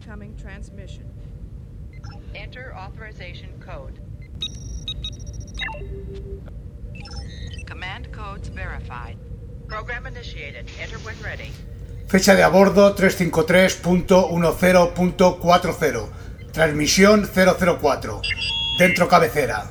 incoming transmission. Enter authorization code. Command codes verified. Program initiated. Enter when ready. Fecha de a bordo 353.10.40. Transmisión 004. Dentro cabecera.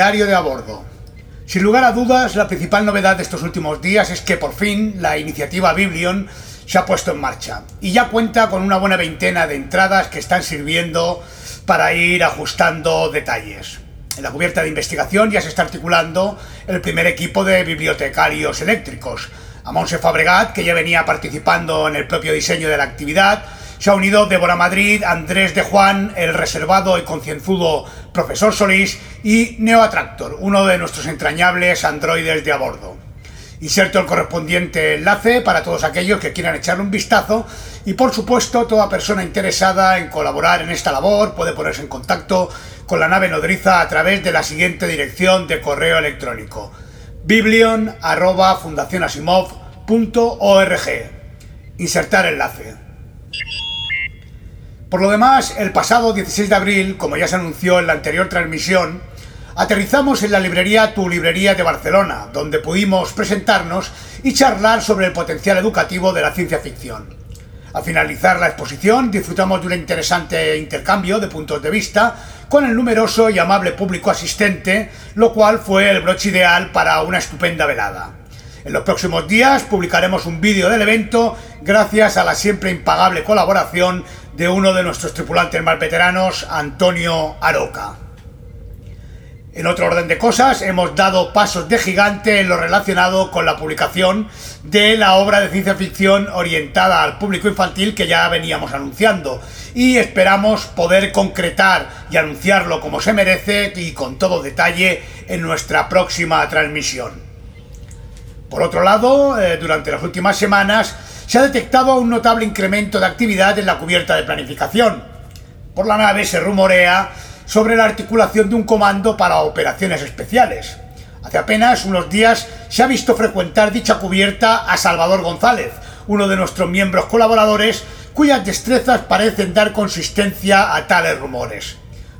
Diario de a bordo. Sin lugar a dudas, la principal novedad de estos últimos días es que por fin la iniciativa Biblion se ha puesto en marcha y ya cuenta con una buena veintena de entradas que están sirviendo para ir ajustando detalles. En la cubierta de investigación ya se está articulando el primer equipo de bibliotecarios eléctricos. A Fabregat, que ya venía participando en el propio diseño de la actividad, se ha unido Débora Madrid, Andrés de Juan, el reservado y concienzudo profesor Solís y Neo Attractor, uno de nuestros entrañables androides de a bordo. Inserto el correspondiente enlace para todos aquellos que quieran echarle un vistazo y por supuesto toda persona interesada en colaborar en esta labor puede ponerse en contacto con la nave nodriza a través de la siguiente dirección de correo electrónico biblion.fundacionasimov.org Insertar enlace. Por lo demás, el pasado 16 de abril, como ya se anunció en la anterior transmisión, aterrizamos en la librería Tu Librería de Barcelona, donde pudimos presentarnos y charlar sobre el potencial educativo de la ciencia ficción. Al finalizar la exposición, disfrutamos de un interesante intercambio de puntos de vista con el numeroso y amable público asistente, lo cual fue el broche ideal para una estupenda velada. En los próximos días publicaremos un vídeo del evento gracias a la siempre impagable colaboración de uno de nuestros tripulantes más veteranos, Antonio Aroca. En otro orden de cosas, hemos dado pasos de gigante en lo relacionado con la publicación de la obra de ciencia ficción orientada al público infantil que ya veníamos anunciando y esperamos poder concretar y anunciarlo como se merece y con todo detalle en nuestra próxima transmisión. Por otro lado, eh, durante las últimas semanas se ha detectado un notable incremento de actividad en la cubierta de planificación. Por la nave se rumorea sobre la articulación de un comando para operaciones especiales. Hace apenas unos días se ha visto frecuentar dicha cubierta a Salvador González, uno de nuestros miembros colaboradores, cuyas destrezas parecen dar consistencia a tales rumores.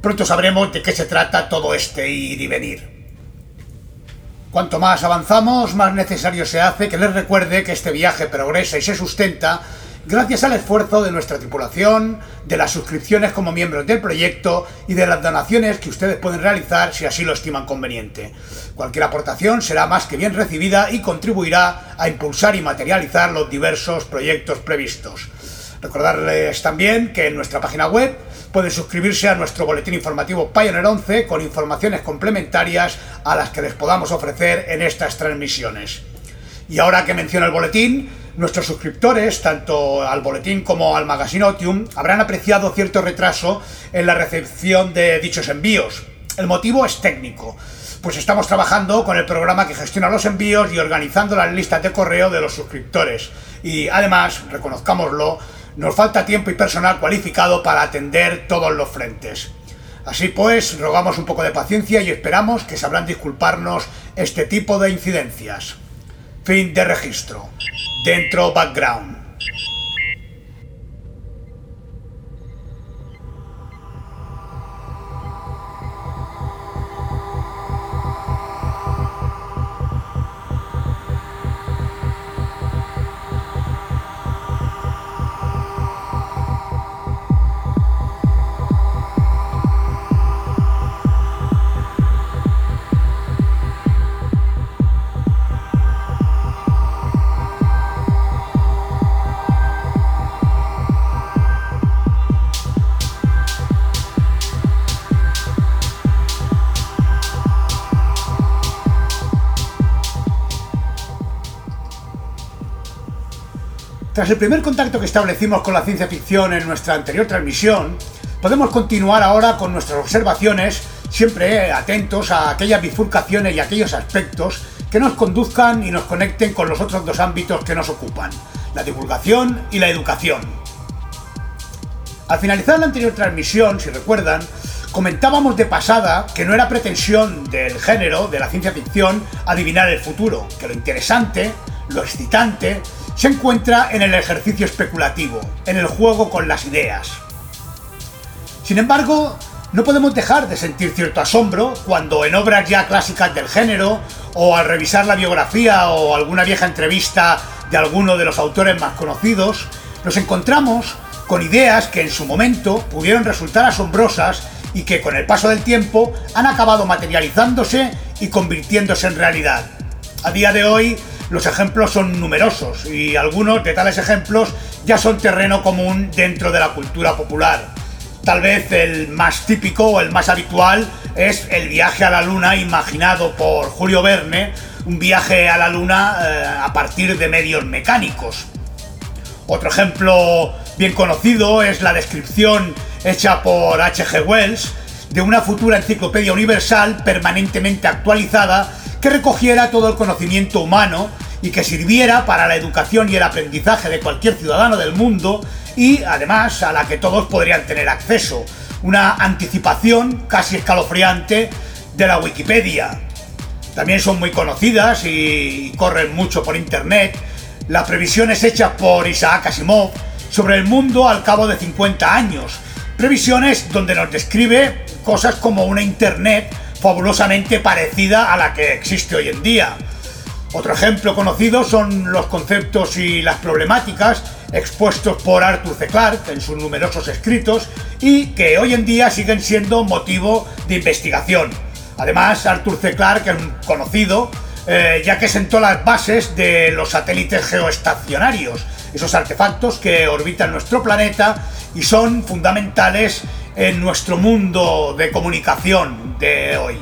Pronto sabremos de qué se trata todo este ir y venir. Cuanto más avanzamos, más necesario se hace que les recuerde que este viaje progresa y se sustenta gracias al esfuerzo de nuestra tripulación, de las suscripciones como miembros del proyecto y de las donaciones que ustedes pueden realizar si así lo estiman conveniente. Cualquier aportación será más que bien recibida y contribuirá a impulsar y materializar los diversos proyectos previstos. Recordarles también que en nuestra página web pueden suscribirse a nuestro boletín informativo Pioneer 11 con informaciones complementarias a las que les podamos ofrecer en estas transmisiones. Y ahora que menciono el boletín, nuestros suscriptores, tanto al boletín como al Magazine Otium, habrán apreciado cierto retraso en la recepción de dichos envíos. El motivo es técnico, pues estamos trabajando con el programa que gestiona los envíos y organizando las listas de correo de los suscriptores. Y además, reconozcámoslo, nos falta tiempo y personal cualificado para atender todos los frentes. Así pues, rogamos un poco de paciencia y esperamos que sabrán disculparnos este tipo de incidencias. Fin de registro. Dentro background. Tras el primer contacto que establecimos con la ciencia ficción en nuestra anterior transmisión, podemos continuar ahora con nuestras observaciones, siempre atentos a aquellas bifurcaciones y aquellos aspectos que nos conduzcan y nos conecten con los otros dos ámbitos que nos ocupan, la divulgación y la educación. Al finalizar la anterior transmisión, si recuerdan, comentábamos de pasada que no era pretensión del género, de la ciencia ficción, adivinar el futuro, que lo interesante, lo excitante, se encuentra en el ejercicio especulativo, en el juego con las ideas. Sin embargo, no podemos dejar de sentir cierto asombro cuando en obras ya clásicas del género, o al revisar la biografía o alguna vieja entrevista de alguno de los autores más conocidos, nos encontramos con ideas que en su momento pudieron resultar asombrosas y que con el paso del tiempo han acabado materializándose y convirtiéndose en realidad. A día de hoy los ejemplos son numerosos y algunos de tales ejemplos ya son terreno común dentro de la cultura popular. Tal vez el más típico o el más habitual es el viaje a la luna imaginado por Julio Verne, un viaje a la luna eh, a partir de medios mecánicos. Otro ejemplo bien conocido es la descripción hecha por H.G. Wells de una futura enciclopedia universal permanentemente actualizada que recogiera todo el conocimiento humano y que sirviera para la educación y el aprendizaje de cualquier ciudadano del mundo y además a la que todos podrían tener acceso. Una anticipación casi escalofriante de la Wikipedia. También son muy conocidas y corren mucho por internet las previsiones hechas por Isaac Asimov sobre el mundo al cabo de 50 años. Previsiones donde nos describe cosas como una Internet fabulosamente parecida a la que existe hoy en día. Otro ejemplo conocido son los conceptos y las problemáticas expuestos por Arthur C. Clarke en sus numerosos escritos y que hoy en día siguen siendo motivo de investigación. Además, Arthur C. Clarke es un conocido eh, ya que sentó las bases de los satélites geoestacionarios, esos artefactos que orbitan nuestro planeta y son fundamentales en nuestro mundo de comunicación de hoy.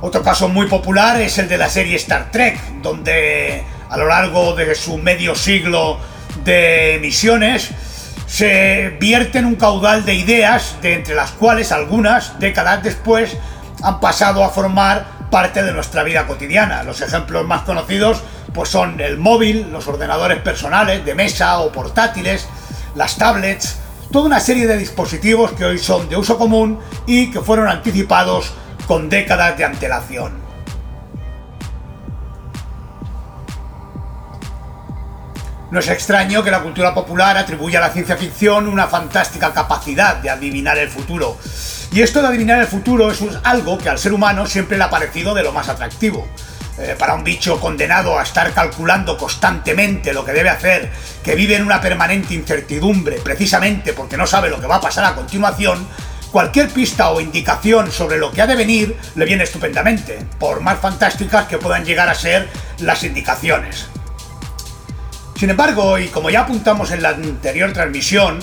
Otro caso muy popular es el de la serie Star Trek, donde a lo largo de su medio siglo de emisiones se vierten un caudal de ideas, de entre las cuales algunas, décadas después, han pasado a formar parte de nuestra vida cotidiana. Los ejemplos más conocidos pues son el móvil, los ordenadores personales de mesa o portátiles, las tablets, toda una serie de dispositivos que hoy son de uso común y que fueron anticipados con décadas de antelación. No es extraño que la cultura popular atribuya a la ciencia ficción una fantástica capacidad de adivinar el futuro. Y esto de adivinar el futuro es algo que al ser humano siempre le ha parecido de lo más atractivo. Eh, para un bicho condenado a estar calculando constantemente lo que debe hacer, que vive en una permanente incertidumbre precisamente porque no sabe lo que va a pasar a continuación, cualquier pista o indicación sobre lo que ha de venir le viene estupendamente, por más fantásticas que puedan llegar a ser las indicaciones. Sin embargo, y como ya apuntamos en la anterior transmisión,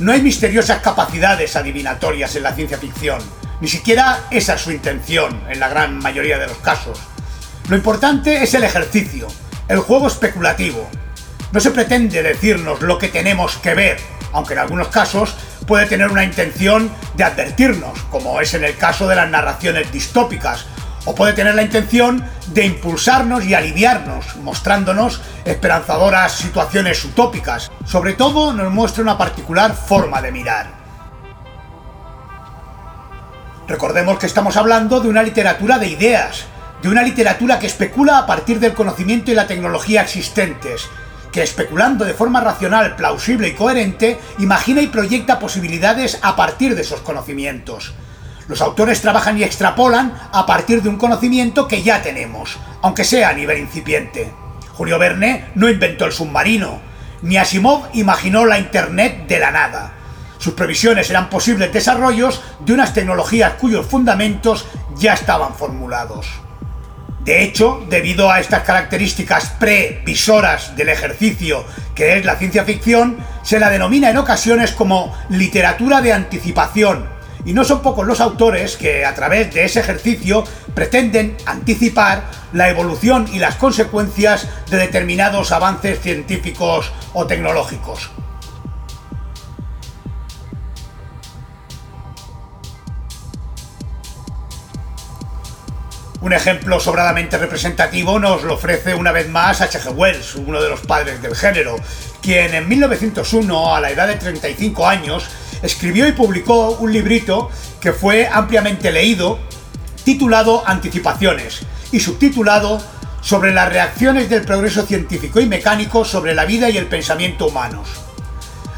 no hay misteriosas capacidades adivinatorias en la ciencia ficción, ni siquiera esa es su intención en la gran mayoría de los casos. Lo importante es el ejercicio, el juego especulativo. No se pretende decirnos lo que tenemos que ver, aunque en algunos casos puede tener una intención de advertirnos, como es en el caso de las narraciones distópicas, o puede tener la intención de impulsarnos y aliviarnos, mostrándonos esperanzadoras situaciones utópicas. Sobre todo nos muestra una particular forma de mirar. Recordemos que estamos hablando de una literatura de ideas, de una literatura que especula a partir del conocimiento y la tecnología existentes, que especulando de forma racional, plausible y coherente, imagina y proyecta posibilidades a partir de esos conocimientos. Los autores trabajan y extrapolan a partir de un conocimiento que ya tenemos, aunque sea a nivel incipiente. Julio Verne no inventó el submarino, ni Asimov imaginó la Internet de la nada. Sus previsiones eran posibles desarrollos de unas tecnologías cuyos fundamentos ya estaban formulados. De hecho, debido a estas características previsoras del ejercicio que es la ciencia ficción, se la denomina en ocasiones como literatura de anticipación Y no son pocos los autores que a través de ese ejercicio pretenden anticipar la evolución y las consecuencias de determinados avances científicos o tecnológicos. Un ejemplo sobradamente representativo nos lo ofrece una vez más H.G. Wells, uno de los padres del género, quien en 1901, a la edad de 35 años, escribió y publicó un librito que fue ampliamente leído, titulado Anticipaciones y subtitulado sobre las reacciones del progreso científico y mecánico sobre la vida y el pensamiento humanos.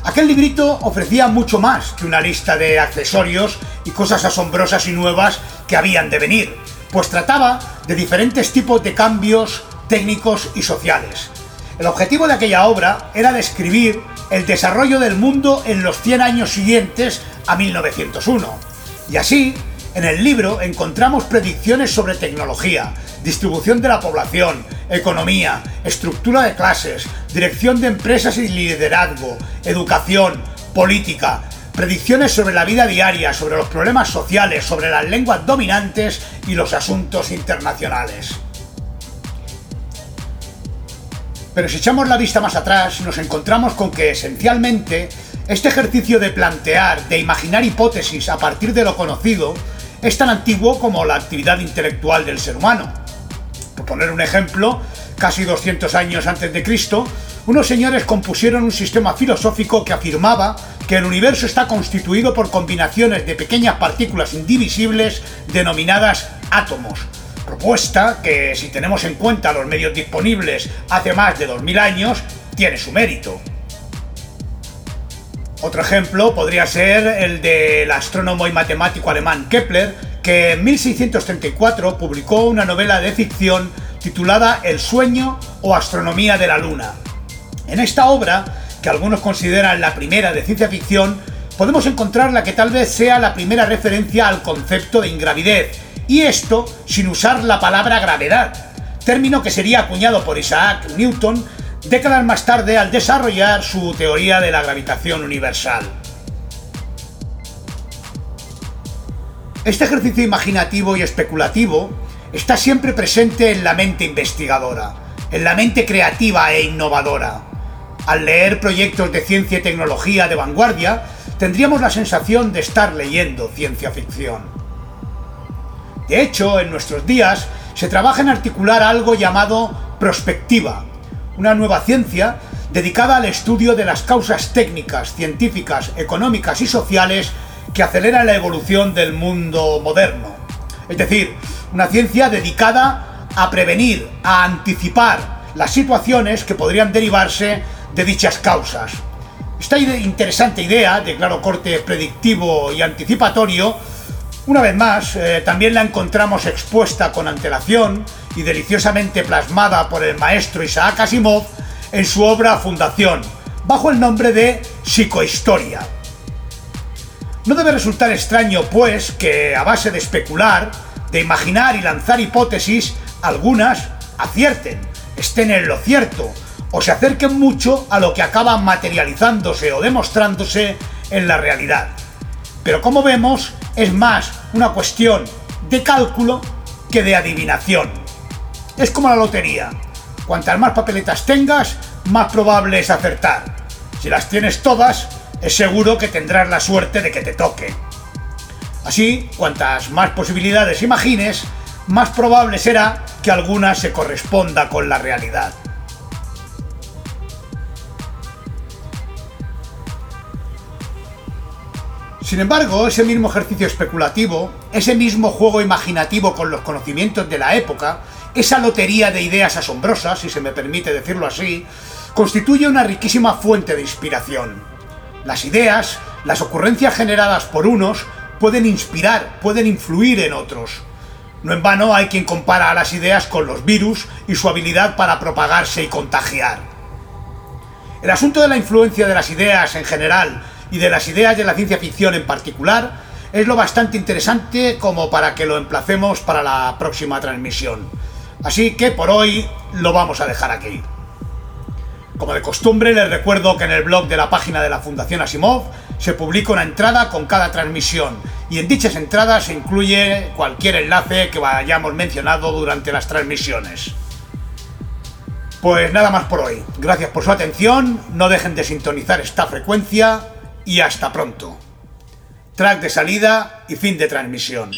Aquel librito ofrecía mucho más que una lista de accesorios y cosas asombrosas y nuevas que habían de venir, pues trataba de diferentes tipos de cambios técnicos y sociales. El objetivo de aquella obra era describir el desarrollo del mundo en los 100 años siguientes a 1901. Y así, en el libro encontramos predicciones sobre tecnología, distribución de la población, economía, estructura de clases, dirección de empresas y liderazgo, educación, política, predicciones sobre la vida diaria, sobre los problemas sociales, sobre las lenguas dominantes y los asuntos internacionales. Pero si echamos la vista más atrás, nos encontramos con que esencialmente este ejercicio de plantear, de imaginar hipótesis a partir de lo conocido, es tan antiguo como la actividad intelectual del ser humano. Por poner un ejemplo, casi 200 años antes de Cristo, unos señores compusieron un sistema filosófico que afirmaba que el universo está constituido por combinaciones de pequeñas partículas indivisibles denominadas átomos, propuesta que si tenemos en cuenta los medios disponibles hace más de 2000 años, tiene su mérito. Otro ejemplo podría ser el del astrónomo y matemático alemán Kepler, que en 1634 publicó una novela de ficción titulada El sueño o astronomía de la luna. En esta obra, que algunos consideran la primera de ciencia ficción, podemos encontrar la que tal vez sea la primera referencia al concepto de ingravidez, y esto sin usar la palabra gravedad, término que sería acuñado por Isaac Newton décadas más tarde al desarrollar su teoría de la gravitación universal. Este ejercicio imaginativo y especulativo está siempre presente en la mente investigadora, en la mente creativa e innovadora. Al leer proyectos de ciencia y tecnología de vanguardia, tendríamos la sensación de estar leyendo ciencia ficción. De hecho, en nuestros días se trabaja en articular algo llamado prospectiva, una nueva ciencia dedicada al estudio de las causas técnicas, científicas, económicas y sociales que aceleran la evolución del mundo moderno. Es decir, una ciencia dedicada a prevenir, a anticipar las situaciones que podrían derivarse de dichas causas. Esta interesante idea de claro corte predictivo y anticipatorio, una vez más, eh, también la encontramos expuesta con antelación y deliciosamente plasmada por el maestro Isaac Asimov en su obra Fundación, bajo el nombre de Psicohistoria. No debe resultar extraño, pues, que a base de especular, de imaginar y lanzar hipótesis, algunas acierten, estén en lo cierto, o se acerquen mucho a lo que acaba materializándose o demostrándose en la realidad. Pero como vemos, es más una cuestión de cálculo que de adivinación. Es como la lotería. Cuantas más papeletas tengas, más probable es acertar. Si las tienes todas, es seguro que tendrás la suerte de que te toque. Así, cuantas más posibilidades imagines, más probable será que alguna se corresponda con la realidad. Sin embargo, ese mismo ejercicio especulativo, ese mismo juego imaginativo con los conocimientos de la época, esa lotería de ideas asombrosas, si se me permite decirlo así, constituye una riquísima fuente de inspiración. Las ideas, las ocurrencias generadas por unos, pueden inspirar, pueden influir en otros. No en vano hay quien compara a las ideas con los virus y su habilidad para propagarse y contagiar. El asunto de la influencia de las ideas en general y de las ideas de la ciencia ficción en particular, es lo bastante interesante como para que lo emplacemos para la próxima transmisión. Así que por hoy lo vamos a dejar aquí. Como de costumbre, les recuerdo que en el blog de la página de la Fundación Asimov se publica una entrada con cada transmisión y en dichas entradas se incluye cualquier enlace que hayamos mencionado durante las transmisiones. Pues nada más por hoy. Gracias por su atención, no dejen de sintonizar esta frecuencia y hasta pronto. Track de salida y fin de transmisión.